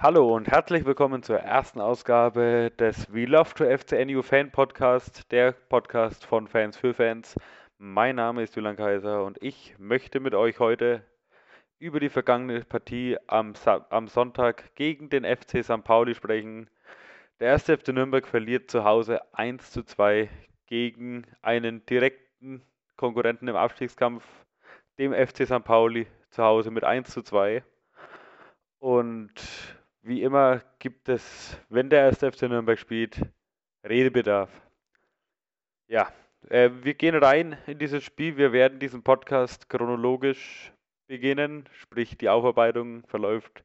Hallo und herzlich willkommen zur ersten Ausgabe des We Love to FCNU Fan Podcast, der Podcast von Fans für Fans. Mein Name ist Julian Kaiser und ich möchte mit euch heute über die vergangene Partie am, am Sonntag gegen den FC St. Pauli sprechen. Der erste FC Nürnberg verliert zu Hause 1 zu 2 gegen einen direkten Konkurrenten im Abstiegskampf, dem FC St. Pauli zu Hause mit 1 zu 2. Und wie immer gibt es, wenn der erste FC Nürnberg spielt, Redebedarf. Ja, äh, wir gehen rein in dieses Spiel. Wir werden diesen Podcast chronologisch beginnen, sprich die Aufarbeitung verläuft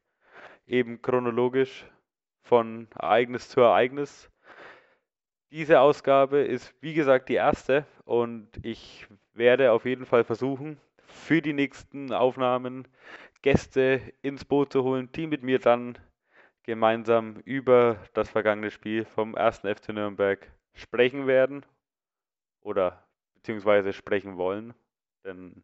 eben chronologisch von Ereignis zu Ereignis. Diese Ausgabe ist wie gesagt die erste und ich werde auf jeden Fall versuchen, für die nächsten Aufnahmen Gäste ins Boot zu holen, die mit mir dann gemeinsam über das vergangene Spiel vom 1. FC Nürnberg sprechen werden oder beziehungsweise sprechen wollen. Denn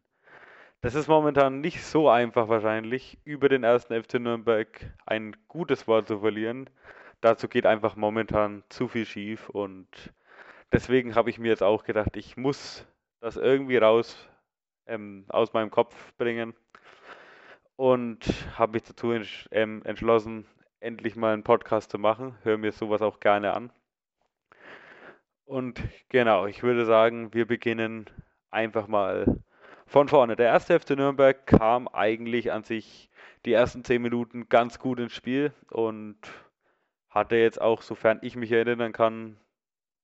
das ist momentan nicht so einfach wahrscheinlich, über den 1. FC Nürnberg ein gutes Wort zu verlieren. Dazu geht einfach momentan zu viel schief und deswegen habe ich mir jetzt auch gedacht, ich muss das irgendwie raus ähm, aus meinem Kopf bringen und habe mich dazu ähm, entschlossen, endlich mal einen Podcast zu machen. Höre mir sowas auch gerne an. Und genau, ich würde sagen, wir beginnen einfach mal von vorne. Der erste FC Nürnberg kam eigentlich an sich die ersten zehn Minuten ganz gut ins Spiel und hatte jetzt auch, sofern ich mich erinnern kann,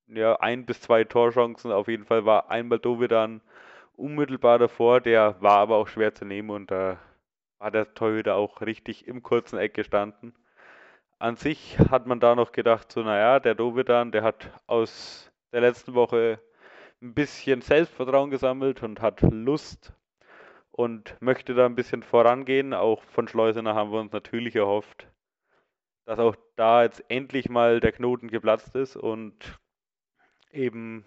ja, ein bis zwei Torchancen. Auf jeden Fall war einmal Dovedan unmittelbar davor, der war aber auch schwer zu nehmen und da war der Torhüter auch richtig im kurzen Eck gestanden an sich hat man da noch gedacht, so naja, der Dovedan, der hat aus der letzten Woche ein bisschen Selbstvertrauen gesammelt und hat Lust und möchte da ein bisschen vorangehen. Auch von Schleusener haben wir uns natürlich erhofft, dass auch da jetzt endlich mal der Knoten geplatzt ist und eben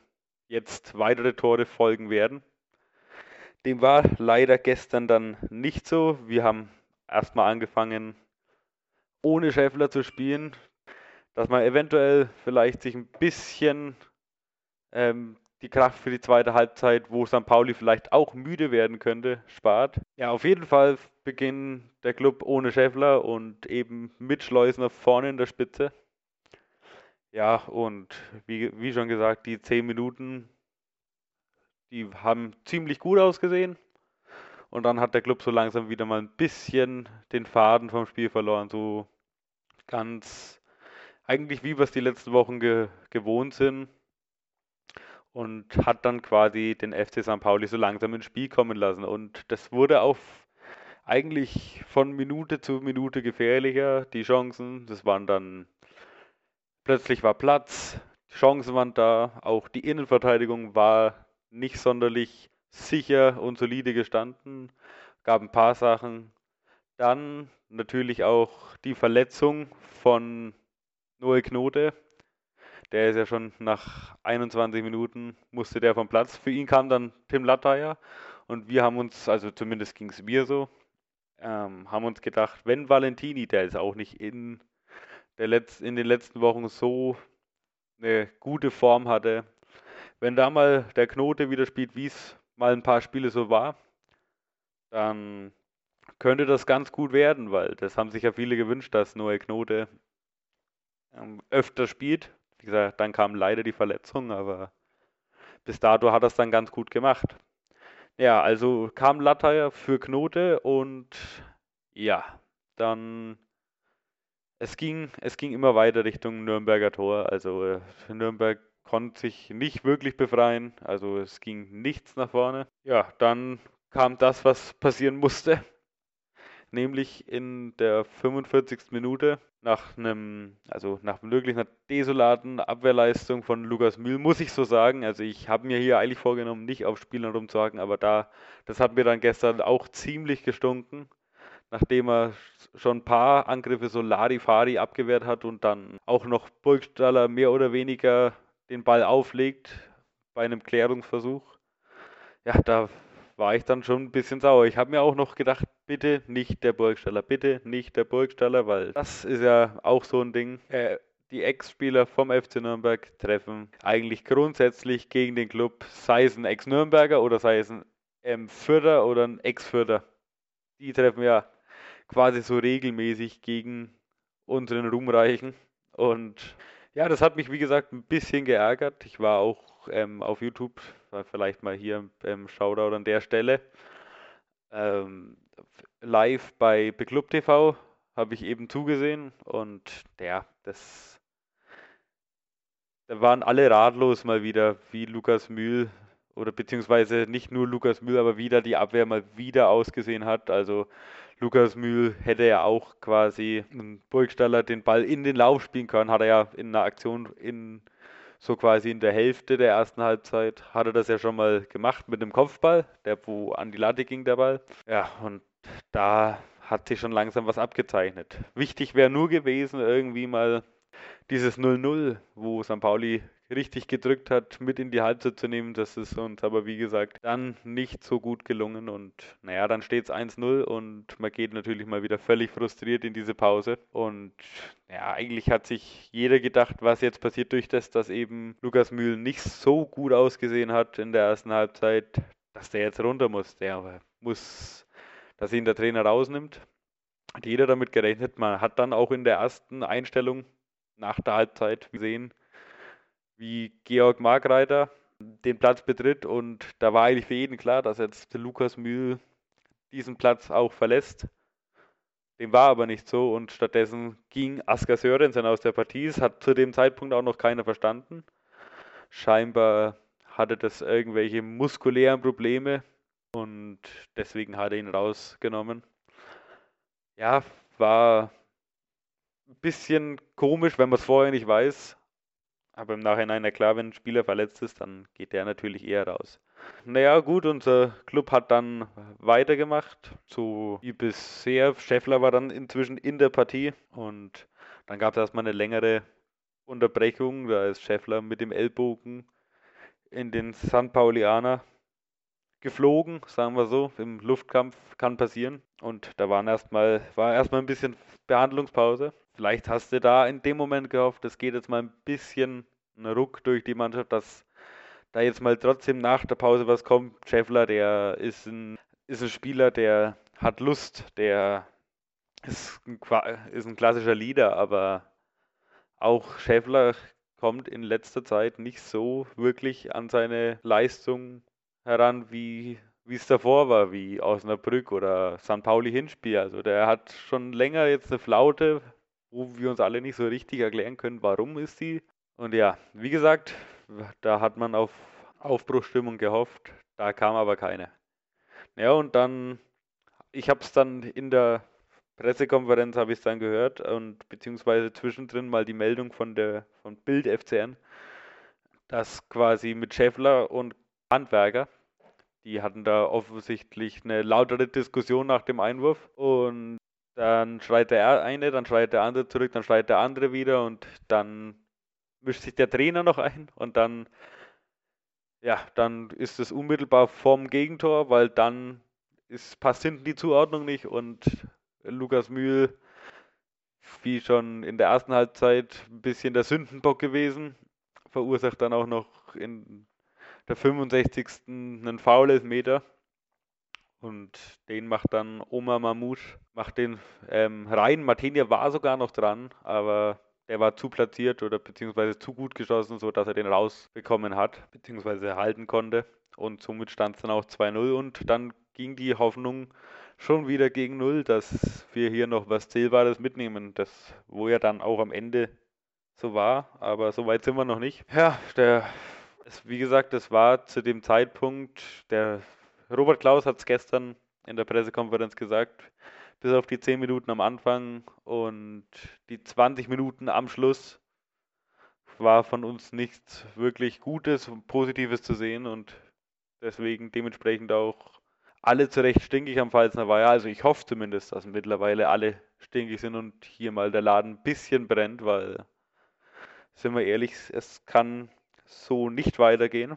jetzt weitere Tore folgen werden. Dem war leider gestern dann nicht so. Wir haben erstmal angefangen, ohne Schäffler zu spielen, dass man eventuell vielleicht sich ein bisschen ähm, die Kraft für die zweite Halbzeit, wo St. Pauli vielleicht auch müde werden könnte, spart. Ja, auf jeden Fall beginnt der Club ohne Schäffler und eben mit Schleusner vorne in der Spitze. Ja, und wie, wie schon gesagt, die 10 Minuten, die haben ziemlich gut ausgesehen. Und dann hat der Club so langsam wieder mal ein bisschen den Faden vom Spiel verloren. So ganz eigentlich wie wir es die letzten Wochen ge gewohnt sind. Und hat dann quasi den FC St. Pauli so langsam ins Spiel kommen lassen. Und das wurde auch eigentlich von Minute zu Minute gefährlicher. Die Chancen, das waren dann plötzlich war Platz, die Chancen waren da, auch die Innenverteidigung war nicht sonderlich sicher und solide gestanden, gab ein paar Sachen. Dann natürlich auch die Verletzung von Noel Knote. Der ist ja schon nach 21 Minuten musste der vom Platz. Für ihn kam dann Tim Latteier und wir haben uns, also zumindest ging es mir so, ähm, haben uns gedacht, wenn Valentini, der ist auch nicht in, der Letz-, in den letzten Wochen so eine gute Form hatte, wenn da mal der Knote wieder spielt, wie es mal ein paar Spiele so war, dann könnte das ganz gut werden, weil das haben sich ja viele gewünscht, dass Noel Knote ähm, öfter spielt. Wie gesagt, dann kam leider die Verletzung, aber bis dato hat es dann ganz gut gemacht. Ja, also kam Latteier für Knote und ja, dann es ging, es ging immer weiter Richtung Nürnberger Tor. Also äh, Nürnberg konnte sich nicht wirklich befreien. Also es ging nichts nach vorne. Ja, dann kam das, was passieren musste. Nämlich in der 45. Minute nach einem, also nach wirklich einer desolaten Abwehrleistung von Lukas Mühl, muss ich so sagen. Also ich habe mir hier eigentlich vorgenommen, nicht auf Spielern rumzuhaken, aber da, das hat mir dann gestern auch ziemlich gestunken, nachdem er schon ein paar Angriffe so Larifari abgewehrt hat und dann auch noch Burgstaller mehr oder weniger den Ball auflegt bei einem Klärungsversuch. Ja, da war ich dann schon ein bisschen sauer. Ich habe mir auch noch gedacht, bitte nicht der Burgstaller, bitte nicht der Burgstaller, weil das ist ja auch so ein Ding. Äh, die Ex-Spieler vom FC Nürnberg treffen eigentlich grundsätzlich gegen den Club, sei es ein Ex-Nürnberger oder sei es ein ähm, Fürder oder ein Ex-Fürder. Die treffen ja quasi so regelmäßig gegen unseren Ruhmreichen. Und ja, das hat mich wie gesagt ein bisschen geärgert. Ich war auch ähm, auf YouTube, vielleicht mal hier ähm, Shoutout an der Stelle. Ähm, live bei Beklub TV habe ich eben zugesehen und ja, das da waren alle ratlos mal wieder, wie Lukas Mühl oder beziehungsweise nicht nur Lukas Mühl, aber wieder die Abwehr mal wieder ausgesehen hat. Also Lukas Mühl hätte ja auch quasi einen Burgstaller den Ball in den Lauf spielen können, hat er ja in einer Aktion in so quasi in der Hälfte der ersten Halbzeit hat er das ja schon mal gemacht mit dem Kopfball, der wo an die Latte ging der Ball. Ja, und da hat sich schon langsam was abgezeichnet. Wichtig wäre nur gewesen, irgendwie mal dieses 0-0, wo St. Pauli richtig gedrückt hat, mit in die Halbzeit zu nehmen, das ist uns aber wie gesagt dann nicht so gut gelungen und naja, dann steht es 1-0 und man geht natürlich mal wieder völlig frustriert in diese Pause und ja, eigentlich hat sich jeder gedacht, was jetzt passiert durch das, dass eben Lukas Mühl nicht so gut ausgesehen hat in der ersten Halbzeit, dass der jetzt runter muss. Der muss, dass ihn der Trainer rausnimmt. Hat jeder damit gerechnet. Man hat dann auch in der ersten Einstellung nach der Halbzeit gesehen, wie Georg Markreiter den Platz betritt und da war eigentlich für jeden klar, dass jetzt Lukas Mühl diesen Platz auch verlässt. Dem war aber nicht so und stattdessen ging Asker Sörensen aus der Partie. Das hat zu dem Zeitpunkt auch noch keiner verstanden. Scheinbar hatte das irgendwelche muskulären Probleme und deswegen hat er ihn rausgenommen. Ja, war ein bisschen komisch, wenn man es vorher nicht weiß. Aber im Nachhinein, na klar, wenn ein Spieler verletzt ist, dann geht der natürlich eher raus. Naja, gut, unser Club hat dann weitergemacht, so wie bisher. Scheffler war dann inzwischen in der Partie und dann gab es erstmal eine längere Unterbrechung. Da ist Scheffler mit dem Ellbogen in den San Paulianer geflogen, sagen wir so. Im Luftkampf kann passieren. Und da waren erstmal, war erstmal ein bisschen Behandlungspause. Vielleicht hast du da in dem Moment gehofft, es geht jetzt mal ein bisschen ein Ruck durch die Mannschaft, dass da jetzt mal trotzdem nach der Pause was kommt. Scheffler, der ist ein, ist ein Spieler, der hat Lust, der ist ein, ist ein klassischer Leader, aber auch Scheffler kommt in letzter Zeit nicht so wirklich an seine Leistung heran, wie es davor war, wie Osnabrück oder St. Pauli Hinspiel. Also der hat schon länger jetzt eine Flaute, wo wir uns alle nicht so richtig erklären können, warum ist die. Und ja, wie gesagt, da hat man auf Aufbruchstimmung gehofft, da kam aber keine. Ja, und dann, ich habe es dann in der Pressekonferenz habe ich dann gehört und beziehungsweise zwischendrin mal die Meldung von der von Bild FCN, dass quasi mit Schäffler und Handwerker, die hatten da offensichtlich eine lautere Diskussion nach dem Einwurf und dann schreit der eine, dann schreit der andere zurück, dann schreit der andere wieder und dann mischt sich der Trainer noch ein und dann, ja, dann ist es unmittelbar vorm Gegentor, weil dann ist, passt hinten die Zuordnung nicht und Lukas Mühl, wie schon in der ersten Halbzeit, ein bisschen der Sündenbock gewesen, verursacht dann auch noch in der 65. einen Foul-Elfmeter. Und den macht dann Omar Mamouche, macht den ähm, rein. Martinia war sogar noch dran, aber der war zu platziert oder beziehungsweise zu gut geschossen, sodass er den rausbekommen hat, beziehungsweise halten konnte. Und somit stand es dann auch 2-0 und dann ging die Hoffnung schon wieder gegen Null, dass wir hier noch was Zählbares mitnehmen, das wo ja dann auch am Ende so war, aber so weit sind wir noch nicht. Ja, der, wie gesagt, das war zu dem Zeitpunkt, der Robert Klaus hat es gestern in der Pressekonferenz gesagt, bis auf die 10 Minuten am Anfang und die 20 Minuten am Schluss war von uns nichts wirklich Gutes und Positives zu sehen und deswegen dementsprechend auch alle zu Recht stinkig am Pfalzner Weiher. Also ich hoffe zumindest, dass mittlerweile alle stinkig sind und hier mal der Laden ein bisschen brennt, weil, sind wir ehrlich, es kann so nicht weitergehen.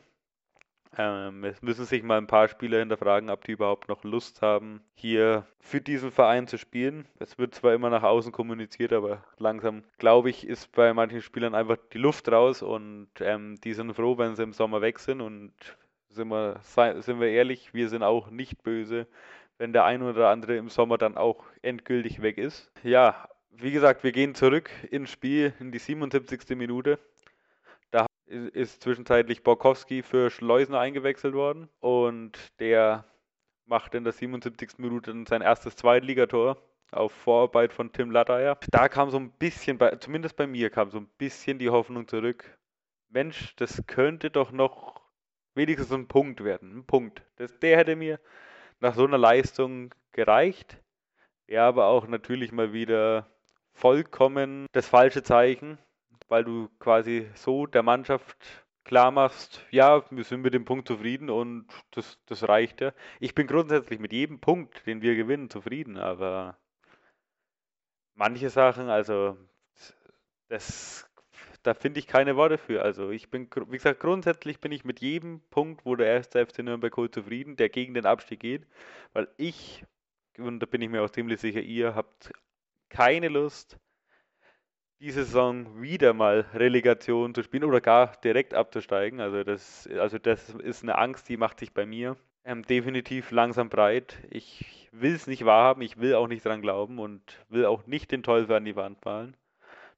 Ähm, es müssen sich mal ein paar Spieler hinterfragen, ob die überhaupt noch Lust haben, hier für diesen Verein zu spielen. Es wird zwar immer nach außen kommuniziert, aber langsam, glaube ich, ist bei manchen Spielern einfach die Luft raus und ähm, die sind froh, wenn sie im Sommer weg sind und sind wir, sind wir ehrlich, wir sind auch nicht böse, wenn der ein oder andere im Sommer dann auch endgültig weg ist. Ja, wie gesagt, wir gehen zurück ins Spiel in die 77. Minute ist zwischenzeitlich Borkowski für Schleusner eingewechselt worden und der macht in der 77. Minute sein erstes Zweitligator auf Vorarbeit von Tim Latteyer. Da kam so ein bisschen, bei, zumindest bei mir, kam so ein bisschen die Hoffnung zurück. Mensch, das könnte doch noch wenigstens ein Punkt werden. Ein Punkt. Das, der hätte mir nach so einer Leistung gereicht. Ja, aber auch natürlich mal wieder vollkommen das falsche Zeichen weil du quasi so der Mannschaft klar machst, ja, wir sind mit dem Punkt zufrieden und das, das reicht ja. Ich bin grundsätzlich mit jedem Punkt, den wir gewinnen, zufrieden, aber manche Sachen, also das, da finde ich keine Worte für. Also ich bin, wie gesagt, grundsätzlich bin ich mit jedem Punkt, wo der erste FC Nürnberg holt, zufrieden, der gegen den Abstieg geht, weil ich, und da bin ich mir auch ziemlich sicher, ihr habt keine Lust, diese Saison wieder mal Relegation zu spielen oder gar direkt abzusteigen. Also das, also das ist eine Angst, die macht sich bei mir ähm, definitiv langsam breit. Ich will es nicht wahrhaben, ich will auch nicht dran glauben und will auch nicht den Teufel an die Wand malen.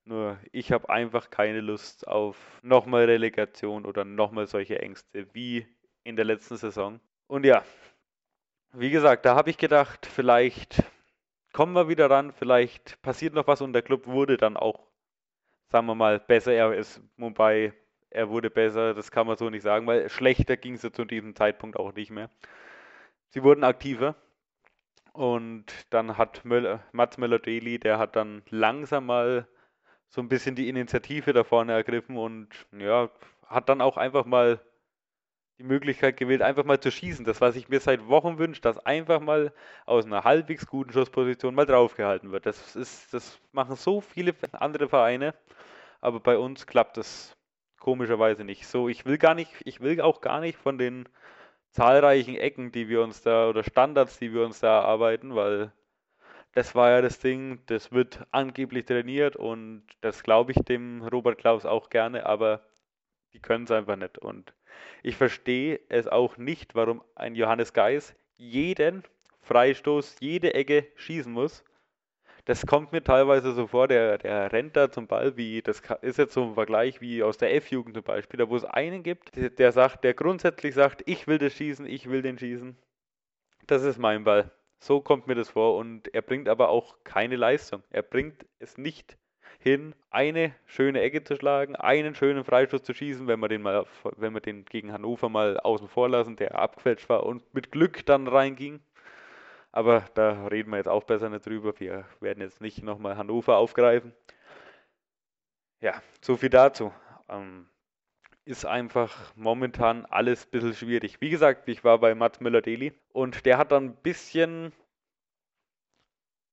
Nur ich habe einfach keine Lust auf nochmal Relegation oder nochmal solche Ängste wie in der letzten Saison. Und ja, wie gesagt, da habe ich gedacht, vielleicht kommen wir wieder ran, vielleicht passiert noch was und der Club wurde dann auch sagen wir mal, besser er ist. Wobei er wurde besser, das kann man so nicht sagen, weil schlechter ging es ja zu diesem Zeitpunkt auch nicht mehr. Sie wurden aktiver und dann hat Möller, Mats Möller-Deli, der hat dann langsam mal so ein bisschen die Initiative da vorne ergriffen und ja, hat dann auch einfach mal die Möglichkeit gewählt, einfach mal zu schießen. Das, was ich mir seit Wochen wünsche, dass einfach mal aus einer halbwegs guten Schussposition mal draufgehalten wird. Das ist, das machen so viele andere Vereine, aber bei uns klappt das komischerweise nicht. So, ich will gar nicht, ich will auch gar nicht von den zahlreichen Ecken, die wir uns da oder Standards, die wir uns da erarbeiten, weil das war ja das Ding, das wird angeblich trainiert und das glaube ich dem Robert Klaus auch gerne, aber die können es einfach nicht. Und ich verstehe es auch nicht, warum ein Johannes Geis jeden Freistoß, jede Ecke schießen muss. Das kommt mir teilweise so vor, der, der rennt da zum Ball, wie, das ist jetzt so ein Vergleich wie aus der F-Jugend zum Beispiel, da wo es einen gibt, der, sagt, der grundsätzlich sagt, ich will das schießen, ich will den schießen. Das ist mein Ball. So kommt mir das vor und er bringt aber auch keine Leistung. Er bringt es nicht hin, eine schöne Ecke zu schlagen, einen schönen Freistoß zu schießen, wenn wir den mal, wenn wir den gegen Hannover mal außen vor lassen, der abgefälscht war und mit Glück dann reinging. Aber da reden wir jetzt auch besser nicht drüber. Wir werden jetzt nicht nochmal Hannover aufgreifen. Ja, so viel dazu. Ähm, ist einfach momentan alles ein bisschen schwierig. Wie gesagt, ich war bei Mats Müller-Deli und der hat dann ein bisschen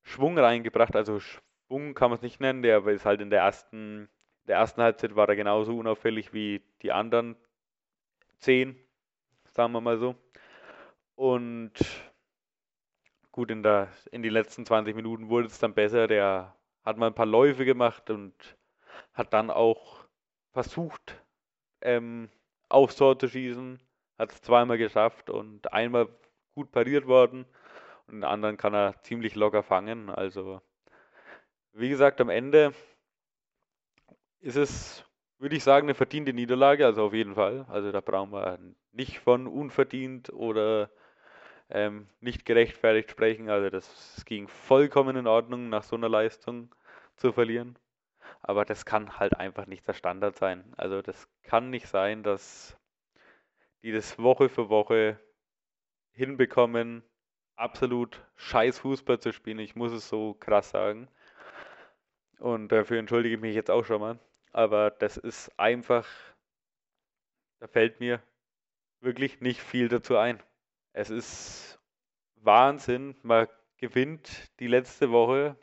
Schwung reingebracht, also Schwung kann man es nicht nennen, der ist halt in der ersten, der ersten Halbzeit war er genauso unauffällig wie die anderen zehn, sagen wir mal so. Und gut, in, der, in den letzten 20 Minuten wurde es dann besser. Der hat mal ein paar Läufe gemacht und hat dann auch versucht, ähm, aufs Tor zu schießen. Hat es zweimal geschafft und einmal gut pariert worden. Und den anderen kann er ziemlich locker fangen. Also wie gesagt, am Ende ist es, würde ich sagen, eine verdiente Niederlage, also auf jeden Fall. Also da brauchen wir nicht von unverdient oder ähm, nicht gerechtfertigt sprechen. Also das ging vollkommen in Ordnung, nach so einer Leistung zu verlieren. Aber das kann halt einfach nicht der Standard sein. Also das kann nicht sein, dass die das Woche für Woche hinbekommen, absolut scheiß Fußball zu spielen. Ich muss es so krass sagen. Und dafür entschuldige ich mich jetzt auch schon mal. Aber das ist einfach, da fällt mir wirklich nicht viel dazu ein. Es ist Wahnsinn. Man gewinnt die letzte Woche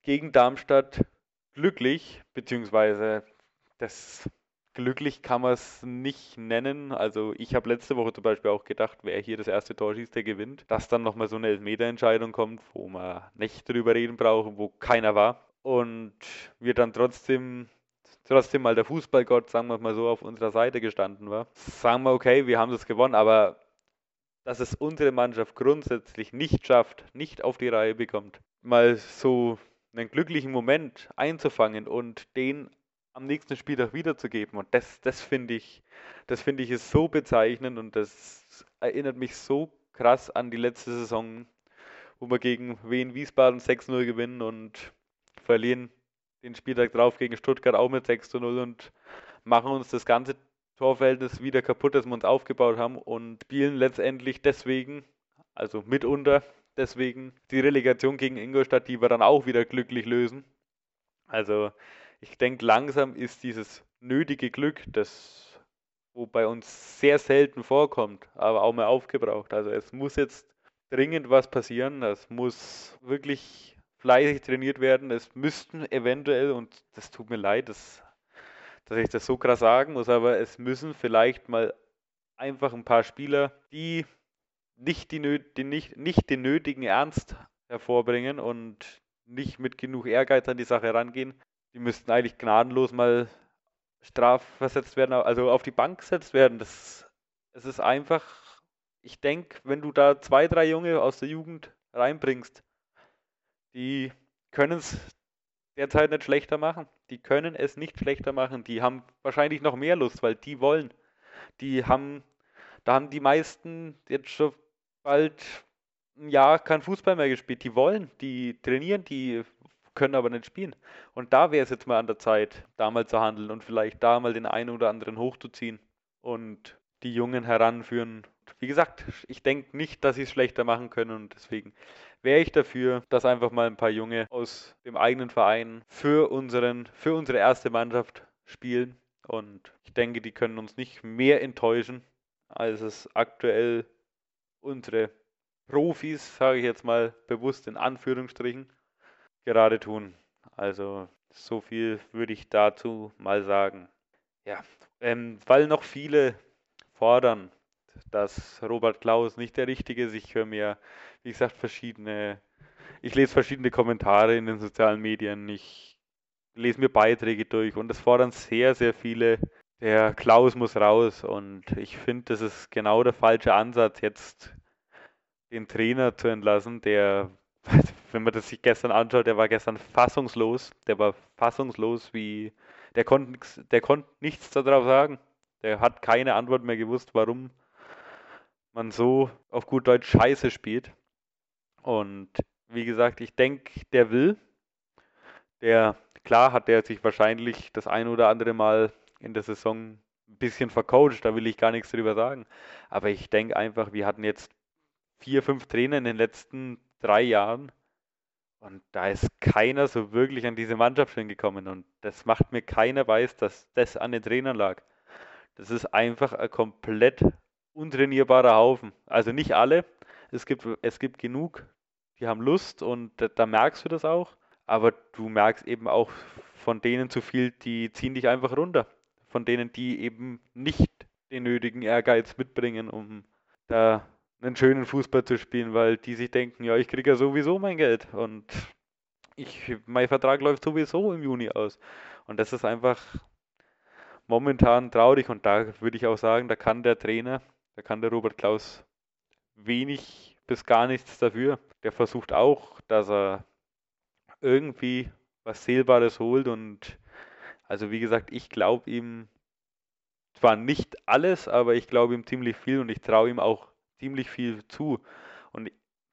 gegen Darmstadt glücklich, beziehungsweise das glücklich kann man es nicht nennen. Also ich habe letzte Woche zum Beispiel auch gedacht, wer hier das erste Tor schießt, der gewinnt. Dass dann nochmal so eine Elfmeterentscheidung kommt, wo man nicht drüber reden brauchen, wo keiner war. Und wir dann trotzdem trotzdem mal der Fußballgott, sagen wir mal so, auf unserer Seite gestanden war. Sagen wir, okay, wir haben das gewonnen, aber dass es unsere Mannschaft grundsätzlich nicht schafft, nicht auf die Reihe bekommt, mal so einen glücklichen Moment einzufangen und den am nächsten Spieltag wiederzugeben. Und das, das finde ich, das finde ich ist so bezeichnend und das erinnert mich so krass an die letzte Saison, wo wir gegen Wien Wiesbaden 6-0 gewinnen und verlieren den Spieltag drauf gegen Stuttgart auch mit 6 0 und machen uns das ganze Torverhältnis wieder kaputt, das wir uns aufgebaut haben und spielen letztendlich deswegen, also mitunter deswegen, die Relegation gegen Ingolstadt, die wir dann auch wieder glücklich lösen. Also ich denke, langsam ist dieses nötige Glück, das wo bei uns sehr selten vorkommt, aber auch mal aufgebraucht. Also es muss jetzt dringend was passieren. Es muss wirklich fleißig trainiert werden. Es müssten eventuell, und das tut mir leid, dass, dass ich das so krass sagen muss, aber es müssen vielleicht mal einfach ein paar Spieler, die nicht, die, die nicht, nicht den nötigen Ernst hervorbringen und nicht mit genug Ehrgeiz an die Sache rangehen, die müssten eigentlich gnadenlos mal strafversetzt werden, also auf die Bank gesetzt werden. Das, es ist einfach, ich denke, wenn du da zwei, drei Junge aus der Jugend reinbringst, die können es derzeit nicht schlechter machen. Die können es nicht schlechter machen. Die haben wahrscheinlich noch mehr Lust, weil die wollen. Die haben, da haben die meisten jetzt schon bald ein Jahr kein Fußball mehr gespielt. Die wollen, die trainieren, die können aber nicht spielen. Und da wäre es jetzt mal an der Zeit, da mal zu handeln und vielleicht da mal den einen oder anderen hochzuziehen und die Jungen heranführen. Wie gesagt, ich denke nicht, dass sie es schlechter machen können und deswegen wäre ich dafür, dass einfach mal ein paar Junge aus dem eigenen Verein für, unseren, für unsere erste Mannschaft spielen. Und ich denke, die können uns nicht mehr enttäuschen, als es aktuell unsere Profis, sage ich jetzt mal bewusst in Anführungsstrichen, gerade tun. Also so viel würde ich dazu mal sagen. Ja, ähm, weil noch viele fordern, dass Robert Klaus nicht der Richtige ist. Ich höre mir, wie gesagt, verschiedene, ich lese verschiedene Kommentare in den sozialen Medien, ich lese mir Beiträge durch und es fordern sehr, sehr viele, der Klaus muss raus und ich finde, das ist genau der falsche Ansatz, jetzt den Trainer zu entlassen, der, wenn man das sich gestern anschaut, der war gestern fassungslos, der war fassungslos, wie, der konnte, der konnte nichts darauf sagen. Der hat keine Antwort mehr gewusst, warum man so auf gut Deutsch Scheiße spielt. Und wie gesagt, ich denke, der will. Der, klar hat der sich wahrscheinlich das ein oder andere Mal in der Saison ein bisschen vercoacht, da will ich gar nichts drüber sagen. Aber ich denke einfach, wir hatten jetzt vier, fünf Trainer in den letzten drei Jahren und da ist keiner so wirklich an diese Mannschaft hingekommen und das macht mir keiner weiß, dass das an den Trainern lag. Das ist einfach ein komplett untrainierbarer Haufen. Also nicht alle. Es gibt, es gibt genug, die haben Lust und da, da merkst du das auch. Aber du merkst eben auch von denen zu viel, die ziehen dich einfach runter. Von denen, die eben nicht den nötigen Ehrgeiz mitbringen, um da einen schönen Fußball zu spielen, weil die sich denken, ja, ich kriege ja sowieso mein Geld und ich, mein Vertrag läuft sowieso im Juni aus. Und das ist einfach momentan traurig und da würde ich auch sagen, da kann der Trainer, da kann der Robert Klaus wenig bis gar nichts dafür. Der versucht auch, dass er irgendwie was Sehbares holt und also wie gesagt, ich glaube ihm zwar nicht alles, aber ich glaube ihm ziemlich viel und ich traue ihm auch ziemlich viel zu. Und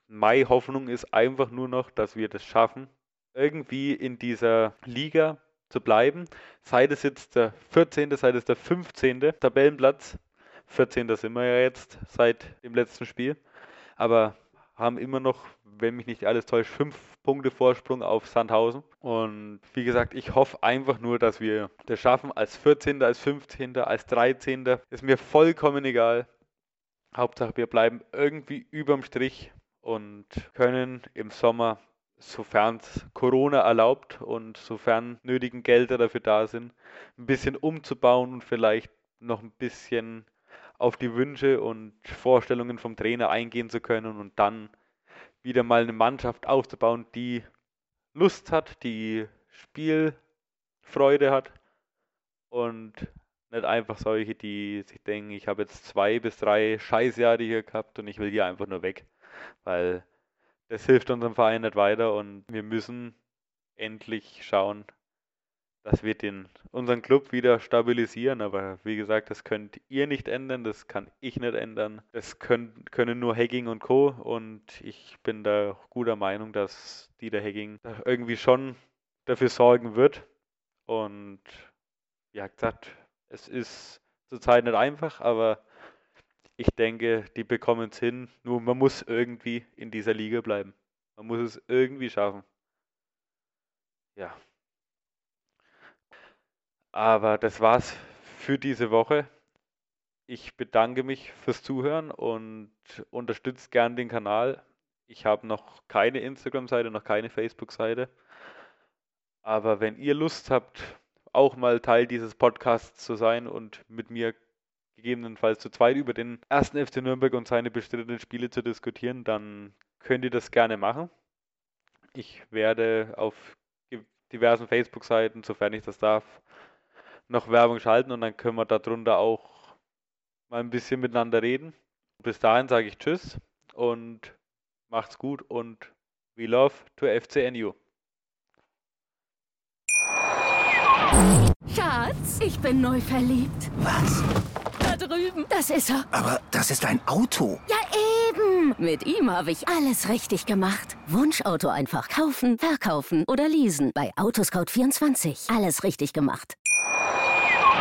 meine Hoffnung ist einfach nur noch, dass wir das schaffen, irgendwie in dieser Liga zu bleiben. Sei es jetzt der 14., sei es der 15. Tabellenplatz. 14. sind wir ja jetzt seit dem letzten Spiel. Aber haben immer noch, wenn mich nicht alles täuscht, fünf Punkte Vorsprung auf Sandhausen. Und wie gesagt, ich hoffe einfach nur, dass wir das schaffen. Als 14., als 15., als 13. Ist mir vollkommen egal. Hauptsache, wir bleiben irgendwie überm Strich und können im Sommer sofern es Corona erlaubt und sofern nötigen Gelder dafür da sind, ein bisschen umzubauen und vielleicht noch ein bisschen auf die Wünsche und Vorstellungen vom Trainer eingehen zu können und dann wieder mal eine Mannschaft aufzubauen, die Lust hat, die Spielfreude hat und nicht einfach solche, die sich denken, ich habe jetzt zwei bis drei Scheißjahre hier gehabt und ich will hier einfach nur weg. Weil das hilft unserem Verein nicht weiter und wir müssen endlich schauen, dass wir den, unseren Club wieder stabilisieren. Aber wie gesagt, das könnt ihr nicht ändern, das kann ich nicht ändern. Das können, können nur Hacking und Co. Und ich bin da guter Meinung, dass Dieter Hacking irgendwie schon dafür sorgen wird. Und ja, gesagt, es ist zurzeit nicht einfach, aber ich denke, die bekommen es hin. Nur man muss irgendwie in dieser Liga bleiben. Man muss es irgendwie schaffen. Ja. Aber das war's für diese Woche. Ich bedanke mich fürs Zuhören und unterstützt gern den Kanal. Ich habe noch keine Instagram-Seite, noch keine Facebook-Seite. Aber wenn ihr Lust habt, auch mal Teil dieses Podcasts zu sein und mit mir gegebenenfalls zu zweit über den ersten FC Nürnberg und seine bestrittenen Spiele zu diskutieren, dann könnt ihr das gerne machen. Ich werde auf diversen Facebook-Seiten, sofern ich das darf, noch Werbung schalten und dann können wir darunter auch mal ein bisschen miteinander reden. Bis dahin sage ich Tschüss und macht's gut und we love to FCNU. Schatz, ich bin neu verliebt. Was? Da drüben. Das ist er. Aber das ist ein Auto. Ja, eben. Mit ihm habe ich alles richtig gemacht. Wunschauto einfach kaufen, verkaufen oder leasen. Bei Autoscout24. Alles richtig gemacht.